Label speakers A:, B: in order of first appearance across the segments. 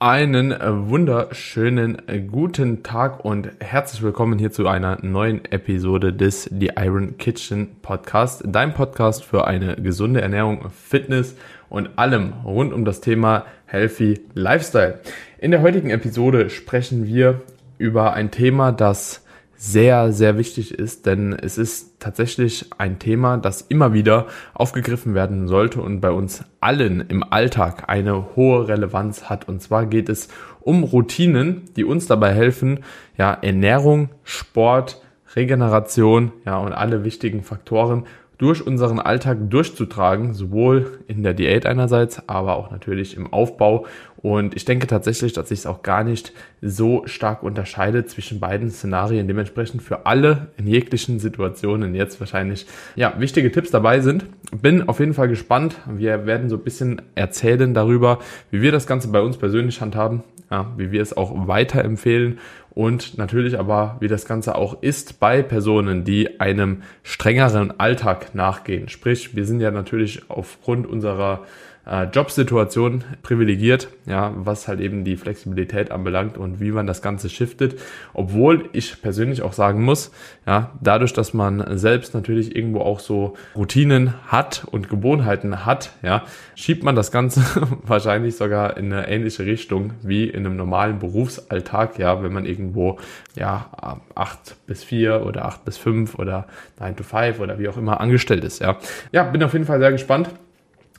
A: Einen äh, wunderschönen äh, guten Tag und herzlich willkommen hier zu einer neuen Episode des The Iron Kitchen Podcast, dein Podcast für eine gesunde Ernährung, Fitness und allem rund um das Thema Healthy Lifestyle. In der heutigen Episode sprechen wir über ein Thema, das sehr, sehr wichtig ist, denn es ist tatsächlich ein Thema, das immer wieder aufgegriffen werden sollte und bei uns allen im Alltag eine hohe Relevanz hat. Und zwar geht es um Routinen, die uns dabei helfen, ja, Ernährung, Sport, Regeneration, ja, und alle wichtigen Faktoren durch unseren Alltag durchzutragen, sowohl in der Diät einerseits, aber auch natürlich im Aufbau. Und ich denke tatsächlich, dass sich es auch gar nicht so stark unterscheidet zwischen beiden Szenarien. Dementsprechend für alle in jeglichen Situationen jetzt wahrscheinlich ja wichtige Tipps dabei sind. Bin auf jeden Fall gespannt. Wir werden so ein bisschen erzählen darüber, wie wir das Ganze bei uns persönlich handhaben, ja, wie wir es auch weiterempfehlen und natürlich aber, wie das Ganze auch ist bei Personen, die einem strengeren Alltag nachgehen. Sprich, wir sind ja natürlich aufgrund unserer äh, Jobsituation privilegiert, ja, was halt eben die Flexibilität anbelangt und wie man das Ganze shiftet. Obwohl ich persönlich auch sagen muss, ja, dadurch, dass man selbst natürlich irgendwo auch so Routinen hat und Gewohnheiten hat, ja, schiebt man das Ganze wahrscheinlich sogar in eine ähnliche Richtung wie in einem normalen Berufsalltag, ja, wenn man irgendwo, ja, acht bis vier oder acht bis fünf oder nine to five oder wie auch immer angestellt ist, ja. Ja, bin auf jeden Fall sehr gespannt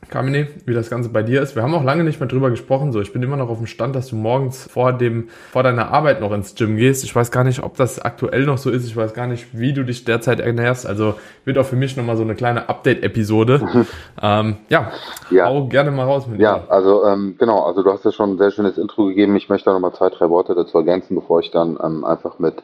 A: Kamine, wie das Ganze bei dir ist. Wir haben auch lange nicht mehr drüber gesprochen. So, ich bin immer noch auf dem Stand, dass du morgens vor dem, vor deiner Arbeit noch ins Gym gehst. Ich weiß gar nicht, ob das aktuell noch so ist. Ich weiß gar nicht, wie du dich derzeit ernährst. Also wird auch für mich nochmal so eine kleine Update-Episode. Mhm. Ähm, ja, ja, hau gerne mal raus
B: mit dir. Ja, also ähm, genau, also du hast ja schon ein sehr schönes Intro gegeben. Ich möchte da nochmal zwei, drei Worte dazu ergänzen, bevor ich dann ähm, einfach mit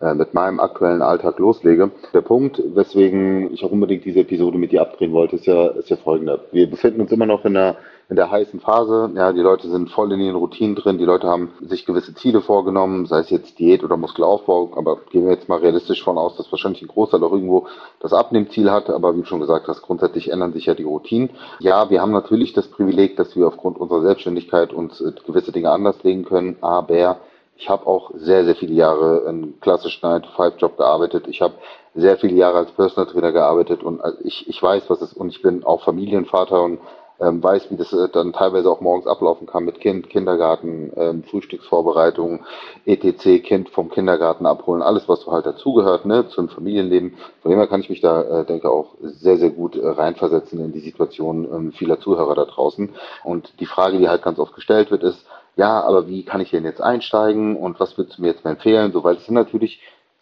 B: mit meinem aktuellen Alltag loslege. Der Punkt, weswegen ich auch unbedingt diese Episode mit dir abdrehen wollte, ist ja, ist ja folgender. Wir befinden uns immer noch in der, in der heißen Phase. Ja, die Leute sind voll in ihren Routinen drin. Die Leute haben sich gewisse Ziele vorgenommen, sei es jetzt Diät oder Muskelaufbau. Aber gehen wir jetzt mal realistisch von aus, dass wahrscheinlich ein Großteil auch irgendwo das Abnehmziel hat. Aber wie du schon gesagt hast, grundsätzlich ändern sich ja die Routinen. Ja, wir haben natürlich das Privileg, dass wir aufgrund unserer Selbstständigkeit uns äh, gewisse Dinge anders legen können. Aber ich habe auch sehr, sehr viele Jahre einen klassischen 9-to-5-Job gearbeitet. Ich habe sehr viele Jahre als Personal Trainer gearbeitet und äh, ich, ich weiß, was es ist und ich bin auch Familienvater und ähm, weiß, wie das äh, dann teilweise auch morgens ablaufen kann mit Kind, Kindergarten, ähm, Frühstücksvorbereitung, etc., Kind vom Kindergarten abholen, alles, was so halt dazugehört, ne, zum Familienleben. Von dem her kann ich mich da, äh, denke auch sehr, sehr gut äh, reinversetzen in die Situation ähm, vieler Zuhörer da draußen. Und die Frage, die halt ganz oft gestellt wird, ist, ja, aber wie kann ich denn jetzt einsteigen und was würdest du mir jetzt empfehlen? So, weil es sind natürlich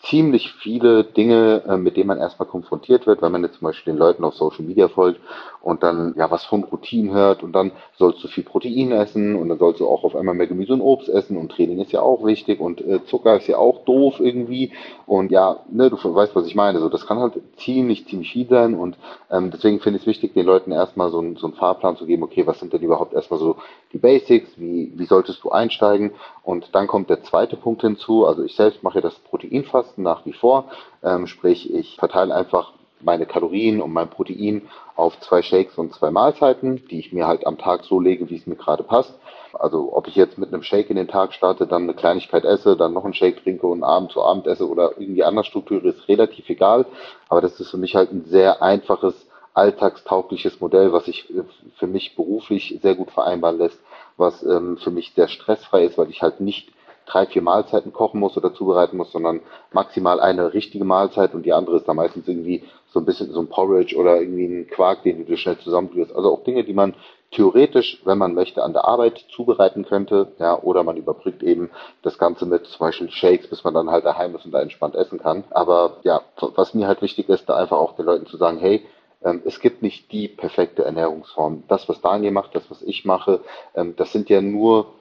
B: ziemlich viele Dinge, äh, mit denen man erstmal konfrontiert wird, wenn man jetzt zum Beispiel den Leuten auf Social Media folgt und dann ja was von Routinen hört und dann sollst du viel Protein essen und dann sollst du auch auf einmal mehr Gemüse und Obst essen und Training ist ja auch wichtig und äh, Zucker ist ja auch doof irgendwie und ja, ne, du weißt, was ich meine. So, das kann halt ziemlich, ziemlich viel sein und ähm, deswegen finde ich es wichtig, den Leuten erstmal so, so einen Fahrplan zu geben, okay, was sind denn überhaupt erstmal so die Basics, wie, wie solltest du einsteigen und dann kommt der zweite Punkt hinzu, also ich selbst mache das Proteinfasten nach wie vor, ähm, sprich ich verteile einfach meine Kalorien und mein Protein auf zwei Shakes und zwei Mahlzeiten, die ich mir halt am Tag so lege, wie es mir gerade passt. Also ob ich jetzt mit einem Shake in den Tag starte, dann eine Kleinigkeit esse, dann noch einen Shake trinke und Abend zu Abend esse oder irgendwie anders strukturiere, ist relativ egal. Aber das ist für mich halt ein sehr einfaches, alltagstaugliches Modell, was sich äh, für mich beruflich sehr gut vereinbaren lässt, was ähm, für mich sehr stressfrei ist, weil ich halt nicht drei, vier Mahlzeiten kochen muss oder zubereiten muss, sondern maximal eine richtige Mahlzeit und die andere ist dann meistens irgendwie so ein bisschen so ein Porridge oder irgendwie ein Quark, den du schnell zusammenrührst. Also auch Dinge, die man theoretisch, wenn man möchte, an der Arbeit zubereiten könnte, ja, oder man überbrückt eben das Ganze mit zum Beispiel Shakes, bis man dann halt daheim ist und da entspannt essen kann. Aber ja, was mir halt wichtig ist, da einfach auch den Leuten zu sagen, hey, es gibt nicht die perfekte Ernährungsform. Das, was Daniel macht, das, was ich mache, ähm, das sind ja nur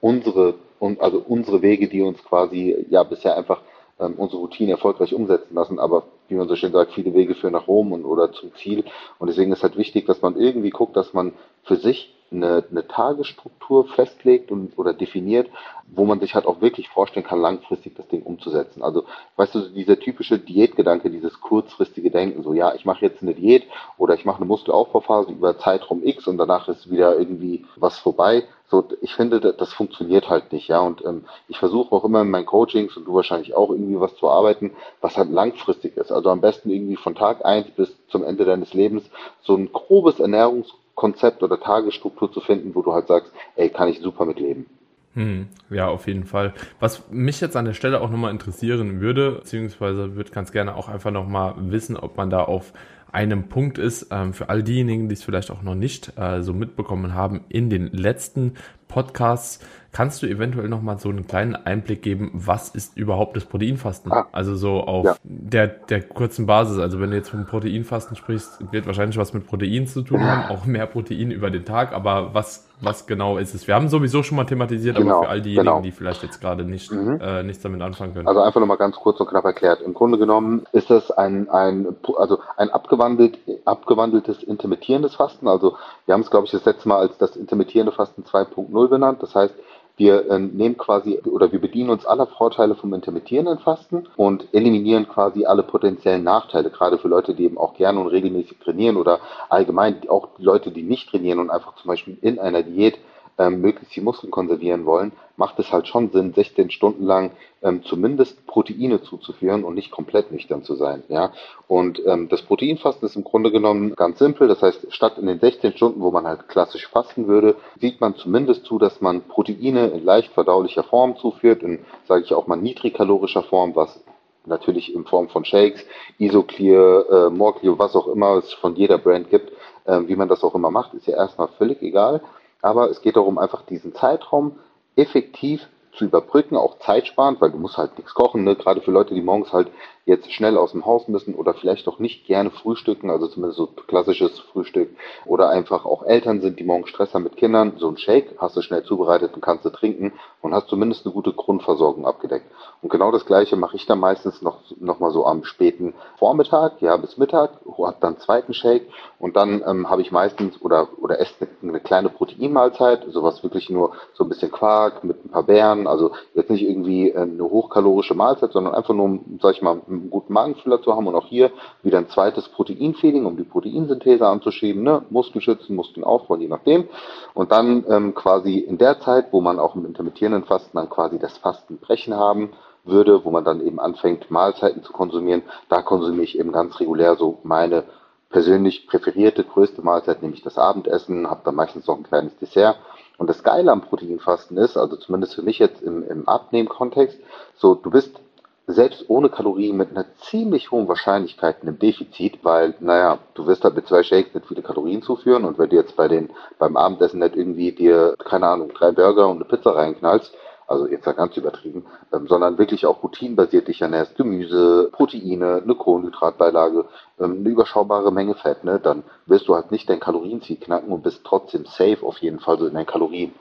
B: unsere also unsere Wege, die uns quasi ja bisher einfach ähm, unsere Routine erfolgreich umsetzen lassen. Aber wie man so schön sagt, viele Wege führen nach Rom und, oder zum Ziel. Und deswegen ist halt wichtig, dass man irgendwie guckt, dass man für sich eine, eine Tagesstruktur festlegt und, oder definiert, wo man sich halt auch wirklich vorstellen kann, langfristig das Ding umzusetzen. Also, weißt du, dieser typische Diätgedanke, dieses kurzfristige Denken, so, ja, ich mache jetzt eine Diät oder ich mache eine Muskelaufbauphase über Zeitraum X und danach ist wieder irgendwie was vorbei. So, ich finde, das funktioniert halt nicht, ja. Und ähm, ich versuche auch immer in meinen Coachings und du wahrscheinlich auch irgendwie was zu arbeiten, was halt langfristig ist. Also am besten irgendwie von Tag eins bis zum Ende deines Lebens so ein grobes Ernährungs Konzept oder Tagesstruktur zu finden, wo du halt sagst, ey, kann ich super mitleben.
A: Hm, ja, auf jeden Fall. Was mich jetzt an der Stelle auch nochmal interessieren würde, beziehungsweise würde ganz gerne auch einfach nochmal wissen, ob man da auf einem Punkt ist, ähm, für all diejenigen, die es vielleicht auch noch nicht äh, so mitbekommen haben, in den letzten Podcasts kannst du eventuell noch mal so einen kleinen Einblick geben, was ist überhaupt das Proteinfasten? Ah, also so auf ja. der, der kurzen Basis. Also wenn du jetzt vom Proteinfasten sprichst, wird wahrscheinlich was mit Protein zu tun haben, auch mehr Protein über den Tag. Aber was, was genau ist es? Wir haben sowieso schon mal thematisiert, genau, aber für all diejenigen, genau. die vielleicht jetzt gerade nicht, mhm. äh, nichts damit anfangen können.
B: Also einfach noch mal ganz kurz und knapp erklärt. Im Grunde genommen ist das ein, ein, also ein abgewandelt, abgewandeltes intermittierendes Fasten. Also wir haben es, glaube ich, das letzte Mal als das intermittierende Fasten 2.0 0 benannt. Das heißt, wir äh, nehmen quasi oder wir bedienen uns aller Vorteile vom intermittierenden Fasten und eliminieren quasi alle potenziellen Nachteile, gerade für Leute, die eben auch gerne und regelmäßig trainieren oder allgemein auch Leute, die nicht trainieren und einfach zum Beispiel in einer Diät ähm, möglichst die Muskeln konservieren wollen, macht es halt schon Sinn, 16 Stunden lang ähm, zumindest Proteine zuzuführen und nicht komplett nüchtern zu sein. Ja? Und ähm, das Proteinfasten ist im Grunde genommen ganz simpel. Das heißt, statt in den 16 Stunden, wo man halt klassisch fasten würde, sieht man zumindest zu, dass man Proteine in leicht verdaulicher Form zuführt, in, sage ich auch mal, niedrigkalorischer Form, was natürlich in Form von Shakes, Isoclear, äh, Morclear, was auch immer es von jeder Brand gibt, äh, wie man das auch immer macht, ist ja erstmal völlig egal. Aber es geht darum, einfach diesen Zeitraum effektiv zu überbrücken, auch zeitsparend, weil du musst halt nichts kochen, ne? gerade für Leute, die morgens halt jetzt schnell aus dem Haus müssen oder vielleicht auch nicht gerne frühstücken, also zumindest so klassisches Frühstück oder einfach auch Eltern sind, die morgen Stress haben mit Kindern, so ein Shake hast du schnell zubereitet und kannst du trinken und hast zumindest eine gute Grundversorgung abgedeckt. Und genau das gleiche mache ich dann meistens noch, noch mal so am späten Vormittag, ja bis Mittag, hab dann zweiten Shake und dann ähm, habe ich meistens oder, oder esse eine, eine kleine Proteinmahlzeit, sowas wirklich nur so ein bisschen Quark mit ein paar Beeren, also jetzt nicht irgendwie äh, eine hochkalorische Mahlzeit, sondern einfach nur, sag ich mal, einen guten Magenfüller zu haben und auch hier wieder ein zweites Proteinfeeding, um die Proteinsynthese anzuschieben, ne? Muskeln Muskeln aufbauen, je nachdem. Und dann ähm, quasi in der Zeit, wo man auch im intermittierenden Fasten dann quasi das Fastenbrechen haben würde, wo man dann eben anfängt, Mahlzeiten zu konsumieren, da konsumiere ich eben ganz regulär so meine persönlich präferierte größte Mahlzeit, nämlich das Abendessen, habe dann meistens noch ein kleines Dessert. Und das Geile am Proteinfasten ist, also zumindest für mich jetzt im, im Abnehmen-Kontext, so du bist selbst ohne Kalorien mit einer ziemlich hohen Wahrscheinlichkeit in einem Defizit, weil, naja, du wirst halt mit zwei Shakes nicht viele Kalorien zuführen und wenn du jetzt bei den, beim Abendessen nicht irgendwie dir, keine Ahnung, drei Burger und eine Pizza reinknallst, also jetzt ja ganz übertrieben, ähm, sondern wirklich auch routinenbasiert dich ernährst, Gemüse, Proteine, eine Kohlenhydratbeilage, ähm, eine überschaubare Menge Fett, ne, dann wirst du halt nicht dein Kalorienziel knacken und bist trotzdem safe auf jeden Fall so in deinen Kalorien.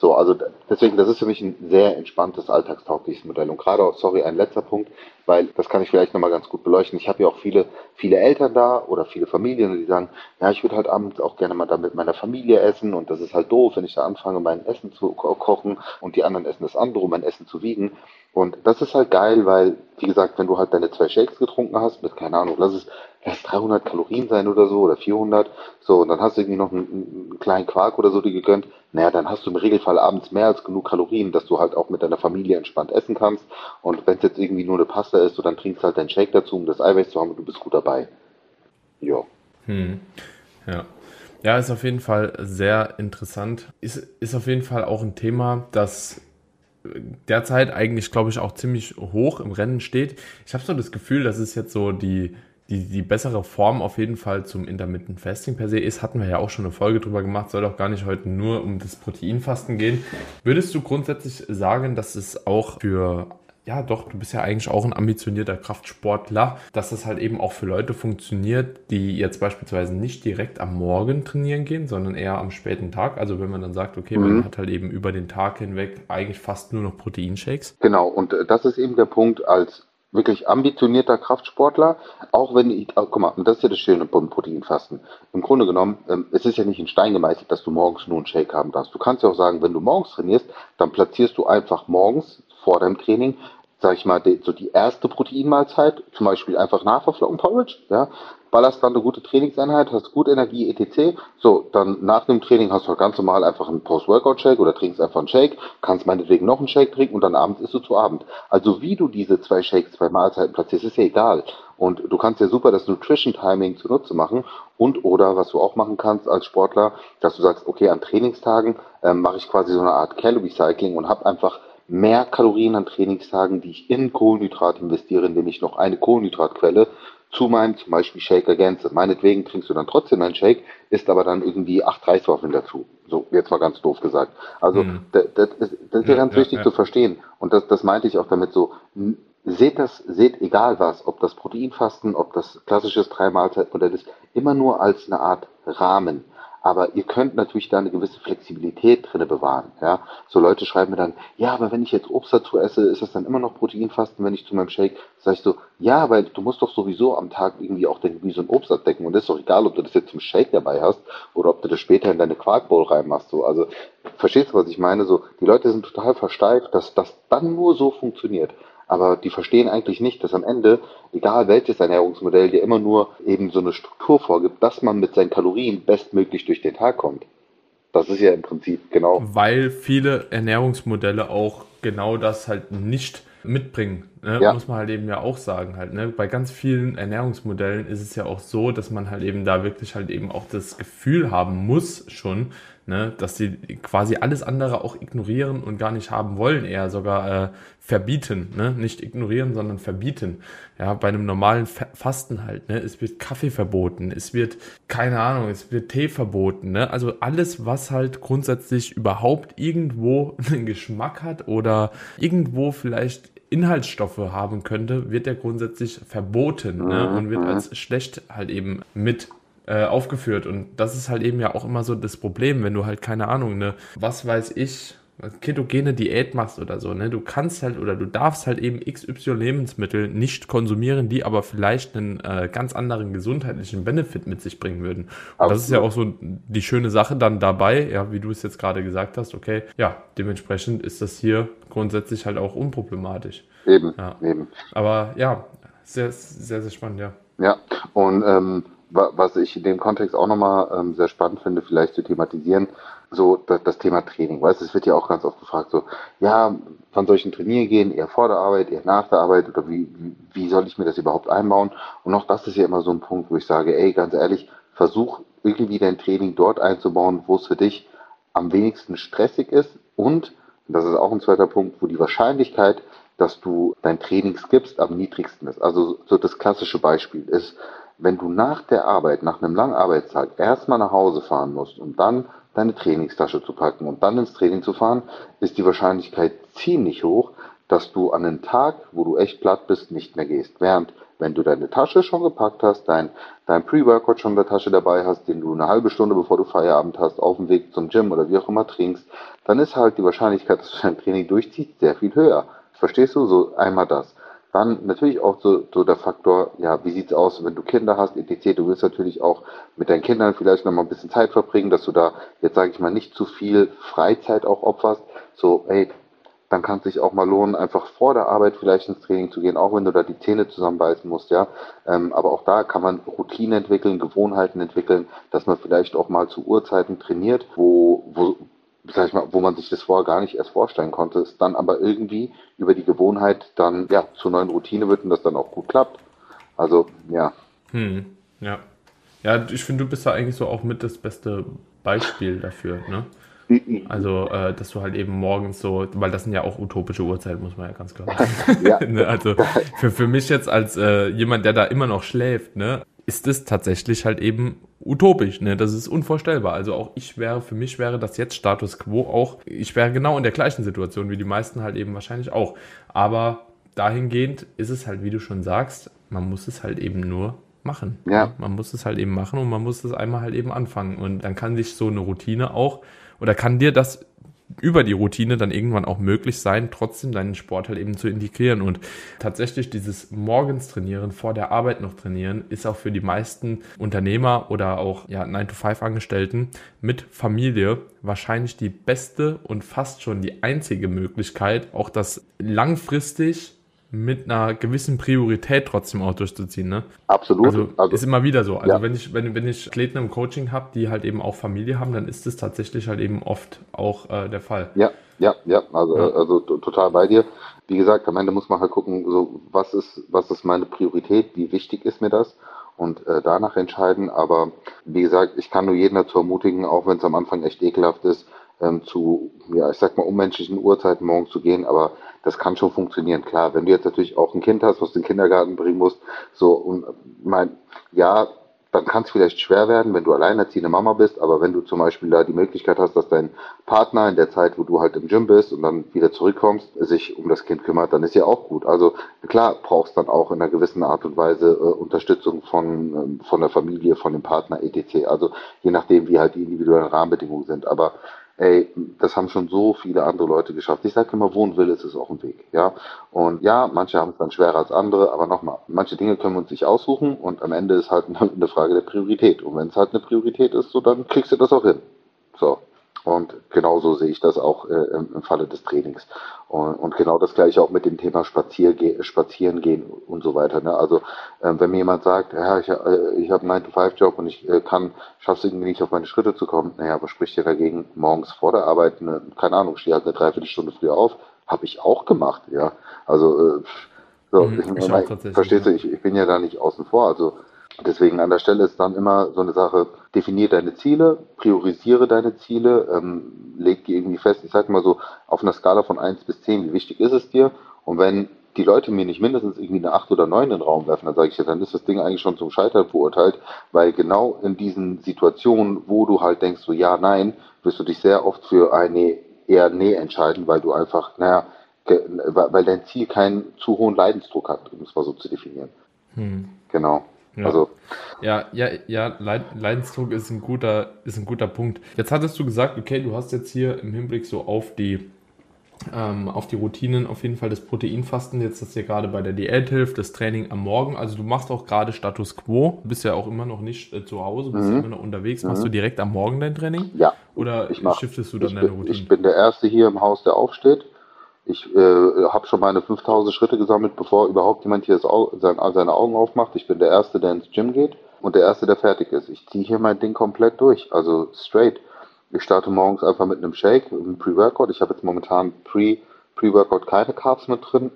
B: So, also deswegen, das ist für mich ein sehr entspanntes, alltagstaugliches Modell. Und gerade auch, sorry, ein letzter Punkt, weil das kann ich vielleicht nochmal ganz gut beleuchten. Ich habe ja auch viele, viele Eltern da oder viele Familien, die sagen, ja, ich würde halt abends auch gerne mal da mit meiner Familie essen und das ist halt doof, wenn ich da anfange, mein Essen zu ko kochen und die anderen essen das andere, um mein Essen zu wiegen. Und das ist halt geil, weil, wie gesagt, wenn du halt deine zwei Shakes getrunken hast, mit, keine Ahnung, lass es, lass 300 Kalorien sein oder so, oder 400, so, und dann hast du irgendwie noch einen, einen kleinen Quark oder so dir gegönnt, naja, dann hast du im Regelfall abends mehr als genug Kalorien, dass du halt auch mit deiner Familie entspannt essen kannst. Und wenn es jetzt irgendwie nur eine Pasta ist, so dann trinkst halt deinen Shake dazu, um das Eiweiß zu haben und du bist gut dabei.
A: Ja. Hm. Ja. Ja, ist auf jeden Fall sehr interessant. Ist, ist auf jeden Fall auch ein Thema, das derzeit eigentlich, glaube ich, auch ziemlich hoch im Rennen steht. Ich habe so das Gefühl, dass es jetzt so die, die, die bessere Form auf jeden Fall zum Intermittent Fasting per se ist. Hatten wir ja auch schon eine Folge drüber gemacht, soll doch gar nicht heute nur um das Proteinfasten gehen. Würdest du grundsätzlich sagen, dass es auch für ja doch, du bist ja eigentlich auch ein ambitionierter Kraftsportler, dass das halt eben auch für Leute funktioniert, die jetzt beispielsweise nicht direkt am Morgen trainieren gehen, sondern eher am späten Tag. Also wenn man dann sagt, okay, mhm. man hat halt eben über den Tag hinweg eigentlich fast nur noch Proteinshakes.
B: Genau, und äh, das ist eben der Punkt als wirklich ambitionierter Kraftsportler, auch wenn ich, oh, guck mal, und das ist ja das Schöne beim Proteinfasten. Im Grunde genommen, ähm, es ist ja nicht in Stein gemeißelt, dass du morgens nur einen Shake haben darfst. Du kannst ja auch sagen, wenn du morgens trainierst, dann platzierst du einfach morgens vor deinem Training sag ich mal, die, so die erste Proteinmahlzeit, zum Beispiel einfach Haferflocken Porridge, ja, ballerst dann eine gute Trainingseinheit, hast gut Energie, etc. So, dann nach dem Training hast du ganz normal einfach einen Post-Workout-Shake oder trinkst einfach einen Shake, kannst meinetwegen noch einen Shake trinken und dann abends isst du zu Abend. Also wie du diese zwei Shakes, zwei Mahlzeiten platzierst, ist ja egal. Und du kannst ja super das Nutrition Timing zunutze machen und oder was du auch machen kannst als Sportler, dass du sagst, okay, an Trainingstagen ähm, mache ich quasi so eine Art Calorie Cycling und habe einfach mehr Kalorien an Trainingstagen, die ich in Kohlenhydrat investiere, indem ich noch eine Kohlenhydratquelle zu meinem zum Beispiel Shake ergänze. Meinetwegen trinkst du dann trotzdem einen Shake, isst aber dann irgendwie acht Reiswaffeln dazu. So, jetzt mal ganz doof gesagt. Also mhm. das, das, ist, das ist ja, ganz ja, wichtig ja. zu verstehen. Und das, das meinte ich auch damit so, seht das, seht egal was, ob das Proteinfasten, ob das klassisches Drei-Mahlzeit-Modell ist, immer nur als eine Art Rahmen. Aber ihr könnt natürlich da eine gewisse Flexibilität drinne bewahren. Ja? So Leute schreiben mir dann, ja, aber wenn ich jetzt Obst dazu esse, ist das dann immer noch Proteinfasten, wenn ich zu meinem Shake, sag ich so, ja, weil du musst doch sowieso am Tag irgendwie auch dein Gemüse und Obst abdecken. Und das ist doch egal, ob du das jetzt zum Shake dabei hast oder ob du das später in deine Quarkbowl reinmachst. So. Also verstehst du, was ich meine? So, die Leute sind total versteift, dass das dann nur so funktioniert aber die verstehen eigentlich nicht, dass am Ende, egal welches Ernährungsmodell, dir immer nur eben so eine Struktur vorgibt, dass man mit seinen Kalorien bestmöglich durch den Tag kommt. Das ist ja im Prinzip genau.
A: Weil viele Ernährungsmodelle auch genau das halt nicht mitbringen. Ne? Ja. Muss man halt eben ja auch sagen halt. Ne? Bei ganz vielen Ernährungsmodellen ist es ja auch so, dass man halt eben da wirklich halt eben auch das Gefühl haben muss schon, ne? dass sie quasi alles andere auch ignorieren und gar nicht haben wollen, eher sogar äh, verbieten, ne? nicht ignorieren, sondern verbieten. Ja, bei einem normalen Fasten halt, ne? es wird Kaffee verboten, es wird, keine Ahnung, es wird Tee verboten, ne? also alles, was halt grundsätzlich überhaupt irgendwo einen Geschmack hat oder irgendwo vielleicht Inhaltsstoffe haben könnte, wird ja grundsätzlich verboten ne? und wird als schlecht halt eben mit äh, aufgeführt. Und das ist halt eben ja auch immer so das Problem, wenn du halt, keine Ahnung, ne, was weiß ich, ketogene Diät machst oder so, ne? Du kannst halt oder du darfst halt eben XY Lebensmittel nicht konsumieren, die aber vielleicht einen äh, ganz anderen gesundheitlichen Benefit mit sich bringen würden. Und das ist ja auch so die schöne Sache dann dabei, ja, wie du es jetzt gerade gesagt hast, okay, ja, dementsprechend ist das hier grundsätzlich halt auch unproblematisch.
B: Eben,
A: ja.
B: eben.
A: Aber ja, sehr, sehr, sehr spannend, ja.
B: Ja, und ähm, was ich in dem Kontext auch nochmal ähm, sehr spannend finde, vielleicht zu thematisieren, so das, das Thema Training. Weißt es wird ja auch ganz oft gefragt, so, ja, wann soll ich denn trainieren gehen? Eher vor der Arbeit, eher nach der Arbeit oder wie, wie, wie soll ich mir das überhaupt einbauen? Und auch das ist ja immer so ein Punkt, wo ich sage, ey, ganz ehrlich, versuch irgendwie dein Training dort einzubauen, wo es für dich am wenigsten stressig ist und, das ist auch ein zweiter Punkt, wo die Wahrscheinlichkeit, dass du dein Training skippst, am niedrigsten ist. Also so das klassische Beispiel ist, wenn du nach der Arbeit, nach einem langen Arbeitstag erstmal nach Hause fahren musst und dann deine Trainingstasche zu packen und dann ins Training zu fahren, ist die Wahrscheinlichkeit ziemlich hoch, dass du an einen Tag, wo du echt platt bist, nicht mehr gehst. Während, wenn du deine Tasche schon gepackt hast, dein, dein Pre-Workout schon in der Tasche dabei hast, den du eine halbe Stunde bevor du Feierabend hast, auf dem Weg zum Gym oder wie auch immer trinkst, dann ist halt die Wahrscheinlichkeit, dass du dein Training durchziehst, sehr viel höher. Verstehst du? So einmal das. Dann natürlich auch so, so der Faktor, ja, wie sieht's aus, wenn du Kinder hast, etc. Du willst natürlich auch mit deinen Kindern vielleicht noch mal ein bisschen Zeit verbringen, dass du da jetzt sage ich mal nicht zu viel Freizeit auch opferst. So, ey, dann kann es sich auch mal lohnen, einfach vor der Arbeit vielleicht ins Training zu gehen, auch wenn du da die Zähne zusammenbeißen musst, ja. Ähm, aber auch da kann man Routinen entwickeln, Gewohnheiten entwickeln, dass man vielleicht auch mal zu Uhrzeiten trainiert, wo, wo, sag ich mal, wo man sich das vorher gar nicht erst vorstellen konnte, es dann aber irgendwie über die Gewohnheit dann ja zur neuen Routine wird und das dann auch gut klappt. Also ja.
A: Hm, ja. Ja, ich finde, du bist da eigentlich so auch mit das beste Beispiel dafür, ne? Also, äh, dass du halt eben morgens so, weil das sind ja auch utopische Uhrzeiten, muss man ja ganz klar sagen. ja. Ne, also für, für mich jetzt als äh, jemand, der da immer noch schläft, ne, ist es tatsächlich halt eben utopisch, ne? Das ist unvorstellbar. Also auch ich wäre, für mich wäre das jetzt Status quo auch, ich wäre genau in der gleichen Situation wie die meisten halt eben wahrscheinlich auch. Aber dahingehend ist es halt, wie du schon sagst, man muss es halt eben nur machen. Ja. Man muss es halt eben machen und man muss es einmal halt eben anfangen. Und dann kann sich so eine Routine auch, oder kann dir das über die Routine dann irgendwann auch möglich sein, trotzdem deinen Sport halt eben zu integrieren. Und tatsächlich dieses morgens trainieren, vor der Arbeit noch trainieren, ist auch für die meisten Unternehmer oder auch ja, 9-to-5-Angestellten mit Familie wahrscheinlich die beste und fast schon die einzige Möglichkeit, auch das langfristig mit einer gewissen Priorität trotzdem auch durchzuziehen, ne?
B: Absolut.
A: Also, also ist immer wieder so. Also ja. wenn ich, wenn, wenn ich Athleten im Coaching habe, die halt eben auch Familie haben, dann ist es tatsächlich halt eben oft auch äh, der Fall.
B: Ja, ja, ja, also, ja. also total bei dir. Wie gesagt, am Ende muss man halt gucken, so was ist, was ist meine Priorität, wie wichtig ist mir das? und äh, danach entscheiden. Aber wie gesagt, ich kann nur jeden dazu ermutigen, auch wenn es am Anfang echt ekelhaft ist, ähm, zu, ja, ich sag mal, unmenschlichen Uhrzeiten morgen zu gehen, aber das kann schon funktionieren. Klar, wenn du jetzt natürlich auch ein Kind hast, was den Kindergarten bringen musst, so, und mein, ja, dann kann es vielleicht schwer werden, wenn du alleinerziehende Mama bist, aber wenn du zum Beispiel da die Möglichkeit hast, dass dein Partner in der Zeit, wo du halt im Gym bist und dann wieder zurückkommst, sich um das Kind kümmert, dann ist ja auch gut. Also klar, brauchst dann auch in einer gewissen Art und Weise äh, Unterstützung von, äh, von der Familie, von dem Partner etc. Also je nachdem, wie halt die individuellen Rahmenbedingungen sind. Aber ey, das haben schon so viele andere Leute geschafft. Ich sage immer, wo ein Wille ist, ist auch ein Weg. Ja? Und ja, manche haben es dann schwerer als andere, aber nochmal, manche Dinge können wir uns nicht aussuchen und am Ende ist halt eine Frage der Priorität. Und wenn es halt eine Priorität ist, so dann kriegst du das auch hin. So. Und genauso sehe ich das auch äh, im, Falle des Trainings. Und, und, genau das gleiche auch mit dem Thema Spazierge Spazieren gehen und so weiter. Ne? Also äh, wenn mir jemand sagt, ja, ich, äh, ich habe einen 9-to-5-Job und ich äh, kann, schaff's irgendwie nicht auf meine Schritte zu kommen, naja, was spricht dir dagegen, morgens vor der Arbeit, eine, keine Ahnung, stehe halt eine Dreiviertelstunde früher auf, habe ich auch gemacht, ja. Also äh, so, mhm, ich, ich, ich, verstehst du, ich, ich bin ja da nicht außen vor. Also Deswegen an der Stelle ist dann immer so eine Sache, definier deine Ziele, priorisiere deine Ziele, ähm, leg die irgendwie fest. Ich sag mal so, auf einer Skala von 1 bis 10, wie wichtig ist es dir? Und wenn die Leute mir nicht mindestens irgendwie eine 8 oder 9 in den Raum werfen, dann sage ich ja, dann ist das Ding eigentlich schon zum Scheitern verurteilt, weil genau in diesen Situationen, wo du halt denkst, so ja, nein, wirst du dich sehr oft für eine eher Nee entscheiden, weil du einfach, naja, weil dein Ziel keinen zu hohen Leidensdruck hat, um es mal so zu definieren. Hm. Genau.
A: Ja. Also. Ja, ja, ja, Leidensdruck ist ein guter, ist ein guter Punkt. Jetzt hattest du gesagt, okay, du hast jetzt hier im Hinblick so auf die, ähm, auf die Routinen auf jeden Fall das Proteinfasten, jetzt das dir gerade bei der Diät hilft, das Training am Morgen. Also du machst auch gerade Status Quo, bist ja auch immer noch nicht äh, zu Hause, bist mhm. immer noch unterwegs. Machst mhm. du direkt am Morgen dein Training?
B: Ja.
A: Oder ich mach, shiftest du dann
B: deine
A: Routine?
B: Ich bin der Erste hier im Haus, der aufsteht. Ich äh, habe schon meine 5000 Schritte gesammelt, bevor überhaupt jemand hier Au sein, seine Augen aufmacht. Ich bin der Erste, der ins Gym geht und der Erste, der fertig ist. Ich ziehe hier mein Ding komplett durch, also straight. Ich starte morgens einfach mit einem Shake, einem Pre-Workout. Ich habe jetzt momentan Pre-Pre-Workout keine Carbs mit drin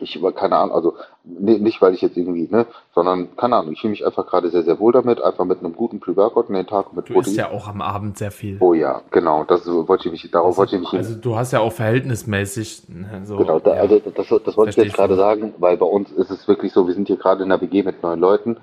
B: ich keine Ahnung, also nicht, weil ich jetzt irgendwie, ne, sondern keine Ahnung, ich fühle mich einfach gerade sehr, sehr wohl damit, einfach mit einem guten Pre-Workout in den Tag mit
A: Du Protein. isst ja auch am Abend sehr viel.
B: Oh ja, genau, das wollte ich mich, darauf also, wollte ich mich
A: Also du hast ja auch verhältnismäßig
B: ne, so. Genau, da, ja, also das, das wollte ich jetzt gerade sagen, weil bei uns ist es wirklich so, wir sind hier gerade in der WG mit neun Leuten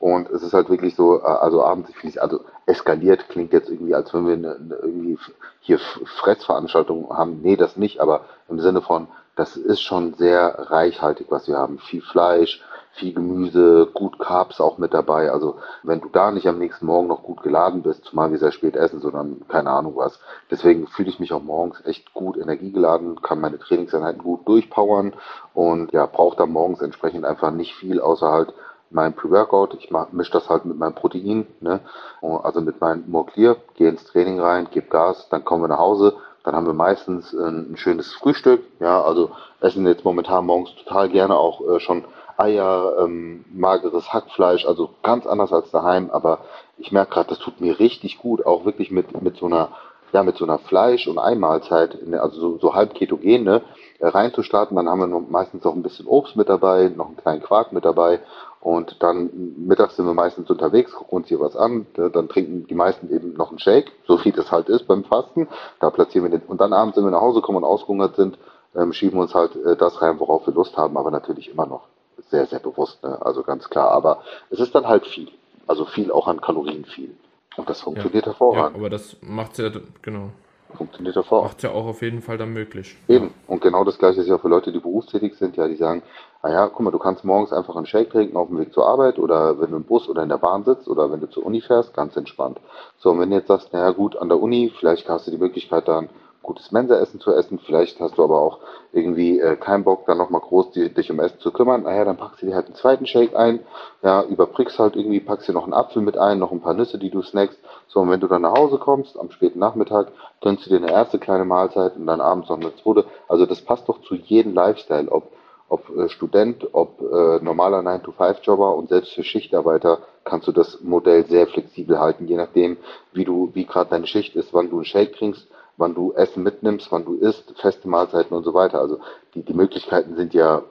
B: und es ist halt wirklich so, äh, also abends, ich finde also eskaliert klingt jetzt irgendwie, als wenn wir eine irgendwie hier Fressveranstaltungen haben. Nee, das nicht, aber im Sinne von, das ist schon sehr reichhaltig, was wir haben. Viel Fleisch, viel Gemüse, gut Carbs auch mit dabei. Also wenn du da nicht am nächsten Morgen noch gut geladen bist, zumal wir sehr spät essen, sondern keine Ahnung was. Deswegen fühle ich mich auch morgens echt gut energiegeladen, kann meine Trainingseinheiten gut durchpowern und ja, brauche dann morgens entsprechend einfach nicht viel außer halt mein Pre-Workout. Ich mische das halt mit meinem Protein, ne? also mit meinem More gehe ins Training rein, gebe Gas, dann kommen wir nach Hause, dann haben wir meistens ein, ein schönes Frühstück. Ja, also essen jetzt momentan morgens total gerne auch äh, schon Eier, ähm, mageres Hackfleisch, also ganz anders als daheim. Aber ich merke gerade, das tut mir richtig gut, auch wirklich mit, mit so einer ja, mit so einer Fleisch- und Eimahlzeit, also so, so halb ketogen, ne, äh, reinzustarten. Dann haben wir meistens noch ein bisschen Obst mit dabei, noch einen kleinen Quark mit dabei und dann mittags sind wir meistens unterwegs, gucken uns hier was an. Dann trinken die meisten eben noch einen Shake, so wie das halt ist beim Fasten. Da platzieren wir den. Und dann abends, wenn wir nach Hause kommen und ausgehungert sind, ähm, schieben wir uns halt äh, das rein, worauf wir Lust haben, aber natürlich immer noch sehr, sehr bewusst. Ne? Also ganz klar. Aber es ist dann halt viel. Also viel auch an Kalorien viel. Und das funktioniert ja, hervorragend.
A: Ja, aber das macht ja, genau.
B: Funktioniert hervorragend.
A: Macht ja auch auf jeden Fall dann möglich.
B: Eben. Und genau das gleiche ist ja für Leute, die berufstätig sind, ja, die sagen, naja, guck mal, du kannst morgens einfach einen Shake trinken auf dem Weg zur Arbeit oder wenn du im Bus oder in der Bahn sitzt oder wenn du zur Uni fährst, ganz entspannt. So, und wenn du jetzt sagst, naja gut, an der Uni, vielleicht hast du die Möglichkeit dann gutes Mensaessen zu essen. Vielleicht hast du aber auch irgendwie äh, keinen Bock, dann nochmal groß die, dich um Essen zu kümmern. Naja, dann packst du dir halt einen zweiten Shake ein. Ja, überbrückst halt irgendwie, packst dir noch einen Apfel mit ein, noch ein paar Nüsse, die du snackst. So, und wenn du dann nach Hause kommst, am späten Nachmittag, gönnst du dir eine erste kleine Mahlzeit und dann abends noch eine zweite. Also das passt doch zu jedem Lifestyle, ob ob äh, Student, ob äh, normaler 9-to-5-Jobber und selbst für Schichtarbeiter kannst du das Modell sehr flexibel halten, je nachdem, wie du, wie gerade deine Schicht ist, wann du einen Shake trinkst, wann du Essen mitnimmst, wann du isst, feste Mahlzeiten und so weiter. Also die, die Möglichkeiten sind ja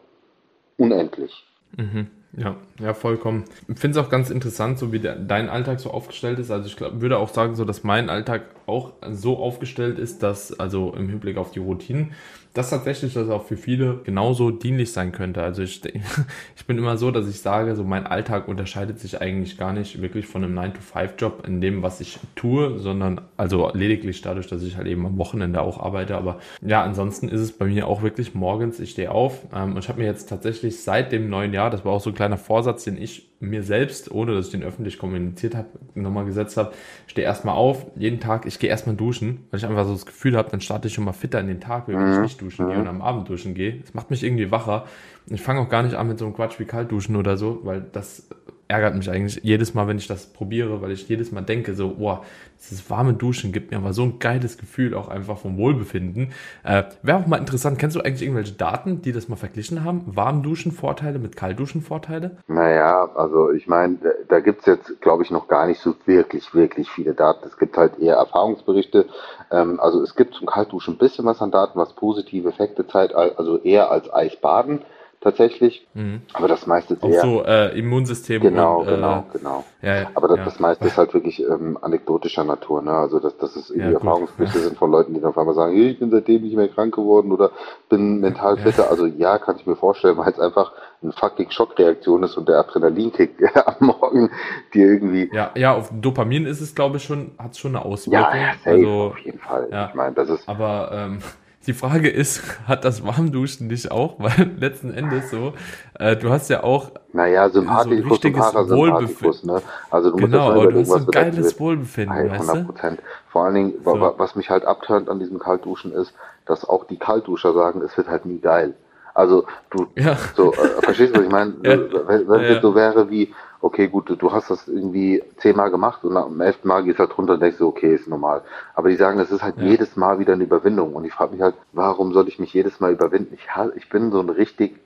B: unendlich.
A: Mhm. Ja, ja, vollkommen. Ich finde es auch ganz interessant, so wie der, dein Alltag so aufgestellt ist. Also ich glaub, würde auch sagen, so dass mein Alltag auch so aufgestellt ist, dass, also im Hinblick auf die Routinen, dass tatsächlich das auch für viele genauso dienlich sein könnte. Also ich, ich bin immer so, dass ich sage, so mein Alltag unterscheidet sich eigentlich gar nicht wirklich von einem 9-to-5-Job in dem, was ich tue, sondern also lediglich dadurch, dass ich halt eben am Wochenende auch arbeite. Aber ja, ansonsten ist es bei mir auch wirklich morgens, ich stehe auf ähm, und ich habe mir jetzt tatsächlich seit dem neuen Jahr, das war auch so ein kleiner Vorsatz, den ich mir selbst, ohne dass ich den öffentlich kommuniziert habe, nochmal gesetzt habe, stehe erstmal auf, jeden Tag, ich gehe erstmal duschen, weil ich einfach so das Gefühl habe, dann starte ich schon mal fitter in den Tag, wenn ich mhm. nicht duschen gehe und am Abend duschen gehe. Das macht mich irgendwie wacher. Ich fange auch gar nicht an mit so einem Quatsch wie kalt duschen oder so, weil das ärgert mich eigentlich jedes Mal, wenn ich das probiere, weil ich jedes Mal denke, so, boah, dieses warme Duschen gibt mir aber so ein geiles Gefühl auch einfach vom Wohlbefinden. Äh, Wäre auch mal interessant, kennst du eigentlich irgendwelche Daten, die das mal verglichen haben? Warm Duschen Vorteile mit Kaltduschen Vorteile?
B: Naja, also ich meine, da, da gibt's jetzt, glaube ich, noch gar nicht so wirklich, wirklich viele Daten. Es gibt halt eher Erfahrungsberichte. Ähm, also es gibt zum Kaltduschen ein bisschen was an Daten, was positive Effekte zeigt, also eher als Eisbaden tatsächlich. Mhm. Aber das meiste ist
A: Auch
B: eher.
A: so äh, Immunsystem.
B: Genau, und, äh, genau, genau. Ja, ja, Aber das, ja. das meiste ist halt wirklich ähm, anekdotischer Natur. Ne? Also dass das ist irgendwie Erfahrungsberichte sind von Leuten, die dann auf einmal sagen, ich bin seitdem nicht mehr krank geworden oder bin mental fitter. Also ja, kann ich mir vorstellen, weil es einfach eine fucking Schockreaktion ist und der Adrenalinkick am Morgen, die irgendwie.
A: Ja, ja, auf Dopamin ist es, glaube ich, schon, hat schon eine Auswirkung.
B: Ja, ja safe, also, auf jeden Fall.
A: Ja, ich meine, das ist. Aber ähm, die Frage ist, hat das Warmduschen nicht auch? Weil letzten Endes so, äh, du hast ja auch
B: naja, so ein und Wohlbefinden. Ne?
A: Also du musst genau, aber du hast ein geiles Wohlbefinden,
B: 100 Prozent. Vor allen Dingen, so. was mich halt abtönt an diesem Kaltduschen ist, dass auch die Kaltduscher sagen, es wird halt nie geil. Also du, ja. so, äh, verstehst du, was ich meine? Ja. Wenn es ja. so wäre wie, okay, gut, du hast das irgendwie zehnmal gemacht und am elften Mal gehst du halt runter und denkst du, okay, ist normal. Aber die sagen, das ist halt ja. jedes Mal wieder eine Überwindung. Und ich frage mich halt, warum soll ich mich jedes Mal überwinden? Ich, ich bin so ein richtig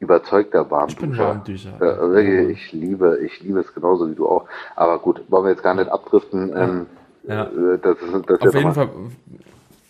B: überzeugter Warmduscher. Ich. Ja, ich liebe, ich liebe es genauso wie du auch. Aber gut, wollen wir jetzt gar nicht abdriften. Ähm,
A: ja. Äh, das ist, das Auf jeden Fall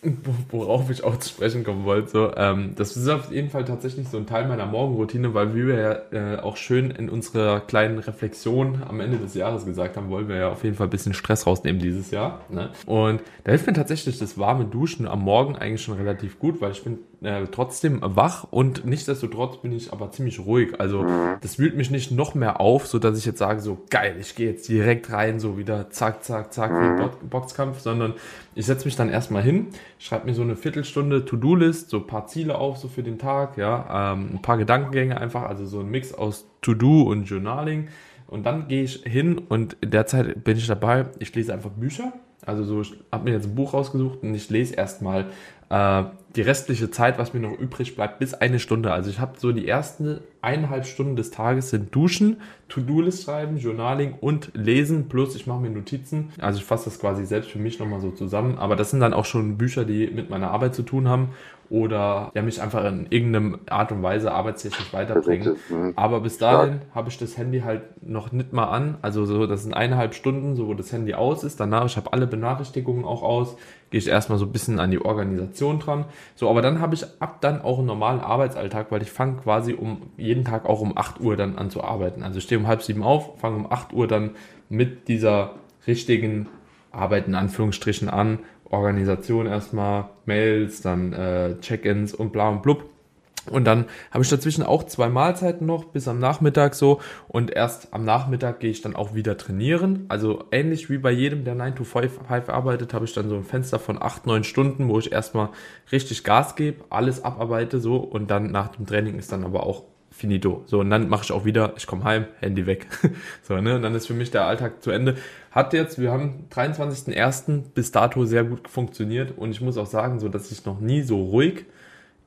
A: worauf ich auch zu sprechen kommen wollte. So, ähm, das ist auf jeden Fall tatsächlich so ein Teil meiner Morgenroutine, weil wie wir ja äh, auch schön in unserer kleinen Reflexion am Ende des Jahres gesagt haben, wollen wir ja auf jeden Fall ein bisschen Stress rausnehmen dieses Jahr. Ne? Und da hilft mir tatsächlich das warme Duschen am Morgen eigentlich schon relativ gut, weil ich bin äh, trotzdem wach und nichtsdestotrotz bin ich aber ziemlich ruhig. Also das wühlt mich nicht noch mehr auf, so dass ich jetzt sage, so geil, ich gehe jetzt direkt rein, so wieder zack, zack, zack, wie. Boxkampf, sondern ich setze mich dann erstmal hin, schreibe mir so eine Viertelstunde To-Do-List, so ein paar Ziele auf, so für den Tag, ja, ähm, ein paar Gedankengänge einfach, also so ein Mix aus To-Do und Journaling. Und dann gehe ich hin und derzeit bin ich dabei, ich lese einfach Bücher. Also so, ich habe mir jetzt ein Buch rausgesucht und ich lese erstmal äh, die restliche Zeit, was mir noch übrig bleibt, bis eine Stunde. Also ich habe so die ersten eineinhalb Stunden des Tages sind Duschen, To-Do-List schreiben, Journaling und Lesen, plus ich mache mir Notizen. Also ich fasse das quasi selbst für mich nochmal so zusammen. Aber das sind dann auch schon Bücher, die mit meiner Arbeit zu tun haben oder ja, mich einfach in irgendeiner Art und Weise arbeitstechnisch weiterbringen. Aber bis dahin habe ich das Handy halt noch nicht mal an. Also so, das sind eineinhalb Stunden, so wo das Handy aus ist. Danach, ich habe alle Benachrichtigungen auch aus gehe ich erstmal so ein bisschen an die Organisation dran. So, aber dann habe ich ab dann auch einen normalen Arbeitsalltag, weil ich fange quasi um jeden Tag auch um 8 Uhr dann an zu arbeiten. Also ich stehe um halb sieben auf, fange um 8 Uhr dann mit dieser richtigen Arbeit in Anführungsstrichen an. Organisation erstmal, Mails, dann äh, Check-ins und bla und blub. Und dann habe ich dazwischen auch zwei Mahlzeiten noch bis am Nachmittag so und erst am Nachmittag gehe ich dann auch wieder trainieren. Also ähnlich wie bei jedem, der 9 to 5, 5 arbeitet, habe ich dann so ein Fenster von 8, 9 Stunden, wo ich erstmal richtig Gas gebe, alles abarbeite so und dann nach dem Training ist dann aber auch finito. So, und dann mache ich auch wieder, ich komme heim, Handy weg. so, ne, und dann ist für mich der Alltag zu Ende. Hat jetzt, wir haben 23.01. bis dato sehr gut funktioniert und ich muss auch sagen, so, dass ich noch nie so ruhig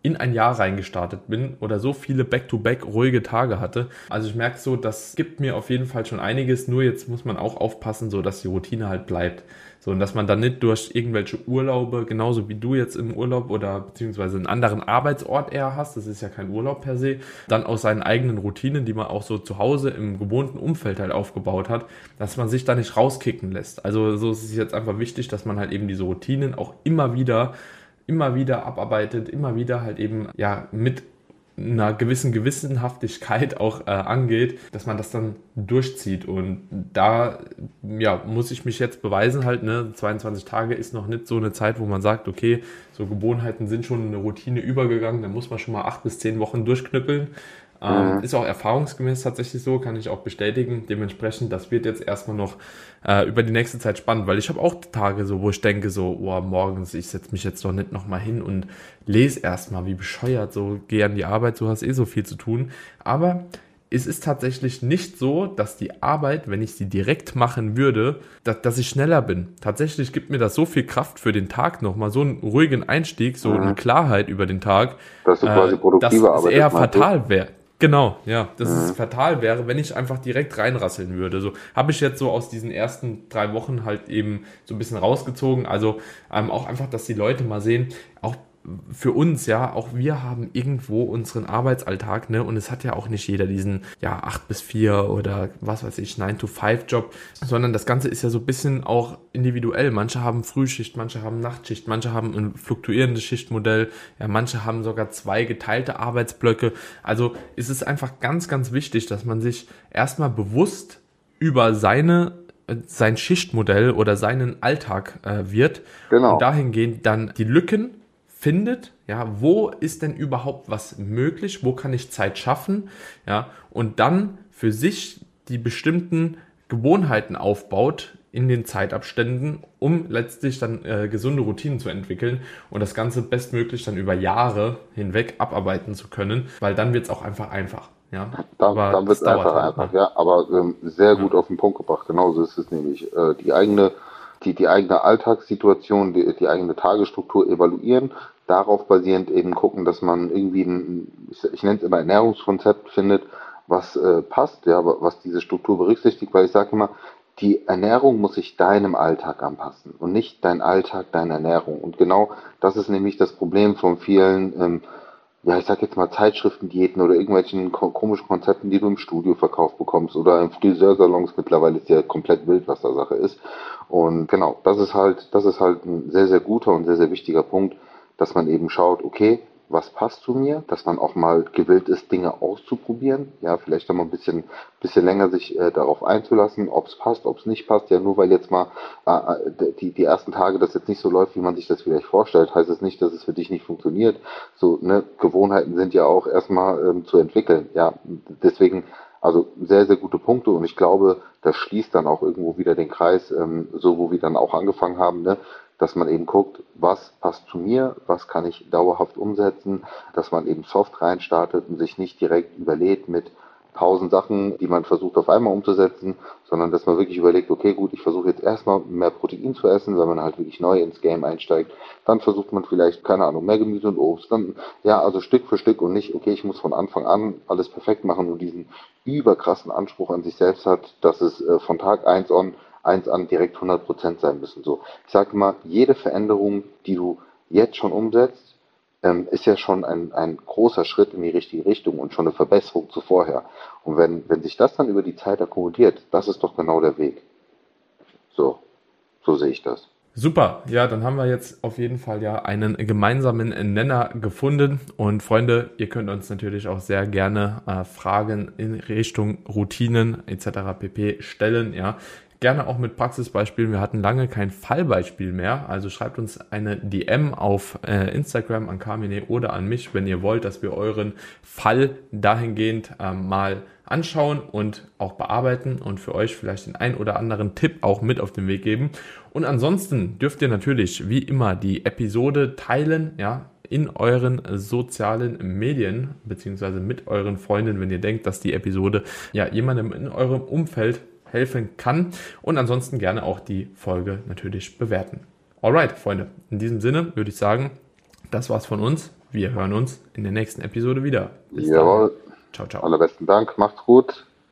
A: in ein Jahr reingestartet bin oder so viele Back-to-Back -back ruhige Tage hatte. Also ich merke so, das gibt mir auf jeden Fall schon einiges. Nur jetzt muss man auch aufpassen, so dass die Routine halt bleibt. So, und dass man dann nicht durch irgendwelche Urlaube, genauso wie du jetzt im Urlaub oder beziehungsweise einen anderen Arbeitsort eher hast, das ist ja kein Urlaub per se, dann aus seinen eigenen Routinen, die man auch so zu Hause im gewohnten Umfeld halt aufgebaut hat, dass man sich da nicht rauskicken lässt. Also so ist es jetzt einfach wichtig, dass man halt eben diese Routinen auch immer wieder immer wieder abarbeitet, immer wieder halt eben ja mit einer gewissen Gewissenhaftigkeit auch äh, angeht, dass man das dann durchzieht. Und da ja, muss ich mich jetzt beweisen, halt, ne, 22 Tage ist noch nicht so eine Zeit, wo man sagt, okay, so Gewohnheiten sind schon eine Routine übergegangen, da muss man schon mal acht bis zehn Wochen durchknüppeln. Ähm, mhm. Ist auch erfahrungsgemäß tatsächlich so, kann ich auch bestätigen. Dementsprechend, das wird jetzt erstmal noch äh, über die nächste Zeit spannend, weil ich habe auch Tage so, wo ich denke so, oh, morgens, ich setze mich jetzt doch nicht nochmal hin und lese erstmal, wie bescheuert, so geh an die Arbeit, du hast eh so viel zu tun. Aber es ist tatsächlich nicht so, dass die Arbeit, wenn ich sie direkt machen würde, dass, dass ich schneller bin. Tatsächlich gibt mir das so viel Kraft für den Tag nochmal, so einen ruhigen Einstieg, so mhm. eine Klarheit über den Tag,
B: dass du quasi
A: äh, produktiver dass es eher fatal wäre. Genau, ja, dass mhm. es fatal wäre, wenn ich einfach direkt reinrasseln würde. So habe ich jetzt so aus diesen ersten drei Wochen halt eben so ein bisschen rausgezogen. Also ähm, auch einfach, dass die Leute mal sehen, auch für uns, ja, auch wir haben irgendwo unseren Arbeitsalltag, ne, und es hat ja auch nicht jeder diesen, ja, 8 bis 4 oder was weiß ich, 9 to 5 Job, sondern das Ganze ist ja so ein bisschen auch individuell. Manche haben Frühschicht, manche haben Nachtschicht, manche haben ein fluktuierendes Schichtmodell, ja, manche haben sogar zwei geteilte Arbeitsblöcke. Also ist es einfach ganz, ganz wichtig, dass man sich erstmal bewusst über seine sein Schichtmodell oder seinen Alltag äh, wird genau. und dahingehend dann die Lücken findet, ja, wo ist denn überhaupt was möglich, wo kann ich Zeit schaffen, ja, und dann für sich die bestimmten Gewohnheiten aufbaut in den Zeitabständen, um letztlich dann äh, gesunde Routinen zu entwickeln und das Ganze bestmöglich dann über Jahre hinweg abarbeiten zu können, weil dann wird es auch einfach einfach. Ja,
B: dann, dann wird es einfach halt, einfach, ne? ja, aber ähm, sehr gut ja. auf den Punkt gebracht. Genauso ist es nämlich. Äh, die eigene die, die eigene Alltagssituation, die, die eigene Tagesstruktur evaluieren, darauf basierend eben gucken, dass man irgendwie ein, ich, nenne es immer Ernährungskonzept findet, was äh, passt, ja, was diese Struktur berücksichtigt, weil ich sage immer, die Ernährung muss sich deinem Alltag anpassen und nicht dein Alltag deine Ernährung. Und genau das ist nämlich das Problem von vielen ähm, ja, ich sag jetzt mal Zeitschriftendiäten oder irgendwelchen ko komischen Konzepten, die du im Studio verkauft bekommst oder im Friseursalons mittlerweile ist ja komplett wild, was da Sache ist. Und genau, das ist halt, das ist halt ein sehr, sehr guter und sehr, sehr wichtiger Punkt, dass man eben schaut, okay, was passt zu mir, dass man auch mal gewillt ist, Dinge auszuprobieren. Ja, vielleicht auch mal ein bisschen, bisschen länger sich äh, darauf einzulassen, ob es passt, ob es nicht passt. Ja, nur weil jetzt mal äh, äh, die, die ersten Tage das jetzt nicht so läuft, wie man sich das vielleicht vorstellt, heißt es nicht, dass es für dich nicht funktioniert. So, ne, Gewohnheiten sind ja auch erstmal ähm, zu entwickeln. Ja, deswegen also sehr, sehr gute Punkte und ich glaube, das schließt dann auch irgendwo wieder den Kreis, ähm, so wo wir dann auch angefangen haben, ne? Dass man eben guckt, was passt zu mir, was kann ich dauerhaft umsetzen, dass man eben soft reinstartet und sich nicht direkt überlädt mit tausend Sachen, die man versucht auf einmal umzusetzen, sondern dass man wirklich überlegt, okay, gut, ich versuche jetzt erstmal mehr Protein zu essen, wenn man halt wirklich neu ins Game einsteigt. Dann versucht man vielleicht, keine Ahnung, mehr Gemüse und Obst. Dann, ja, also Stück für Stück und nicht, okay, ich muss von Anfang an alles perfekt machen und diesen überkrassen Anspruch an sich selbst hat, dass es äh, von Tag eins an eins an direkt 100% sein müssen. So, ich sage mal, jede Veränderung, die du jetzt schon umsetzt, ähm, ist ja schon ein, ein großer Schritt in die richtige Richtung und schon eine Verbesserung zu vorher. Und wenn, wenn sich das dann über die Zeit akkumuliert, das ist doch genau der Weg. So, so sehe ich das.
A: Super, ja, dann haben wir jetzt auf jeden Fall ja einen gemeinsamen Nenner gefunden. Und Freunde, ihr könnt uns natürlich auch sehr gerne äh, Fragen in Richtung Routinen etc. pp stellen. Ja, gerne auch mit Praxisbeispielen. Wir hatten lange kein Fallbeispiel mehr. Also schreibt uns eine DM auf äh, Instagram an Carmine oder an mich, wenn ihr wollt, dass wir euren Fall dahingehend äh, mal anschauen und auch bearbeiten und für euch vielleicht den ein oder anderen Tipp auch mit auf den Weg geben. Und ansonsten dürft ihr natürlich wie immer die Episode teilen, ja, in euren sozialen Medien, beziehungsweise mit euren Freunden, wenn ihr denkt, dass die Episode ja jemandem in eurem Umfeld helfen kann. Und ansonsten gerne auch die Folge natürlich bewerten. Alright, Freunde, in diesem Sinne würde ich sagen, das war's von uns. Wir hören uns in der nächsten Episode wieder.
B: Bis Jawohl. Ciao, ciao. Allerbesten Dank. Macht's gut.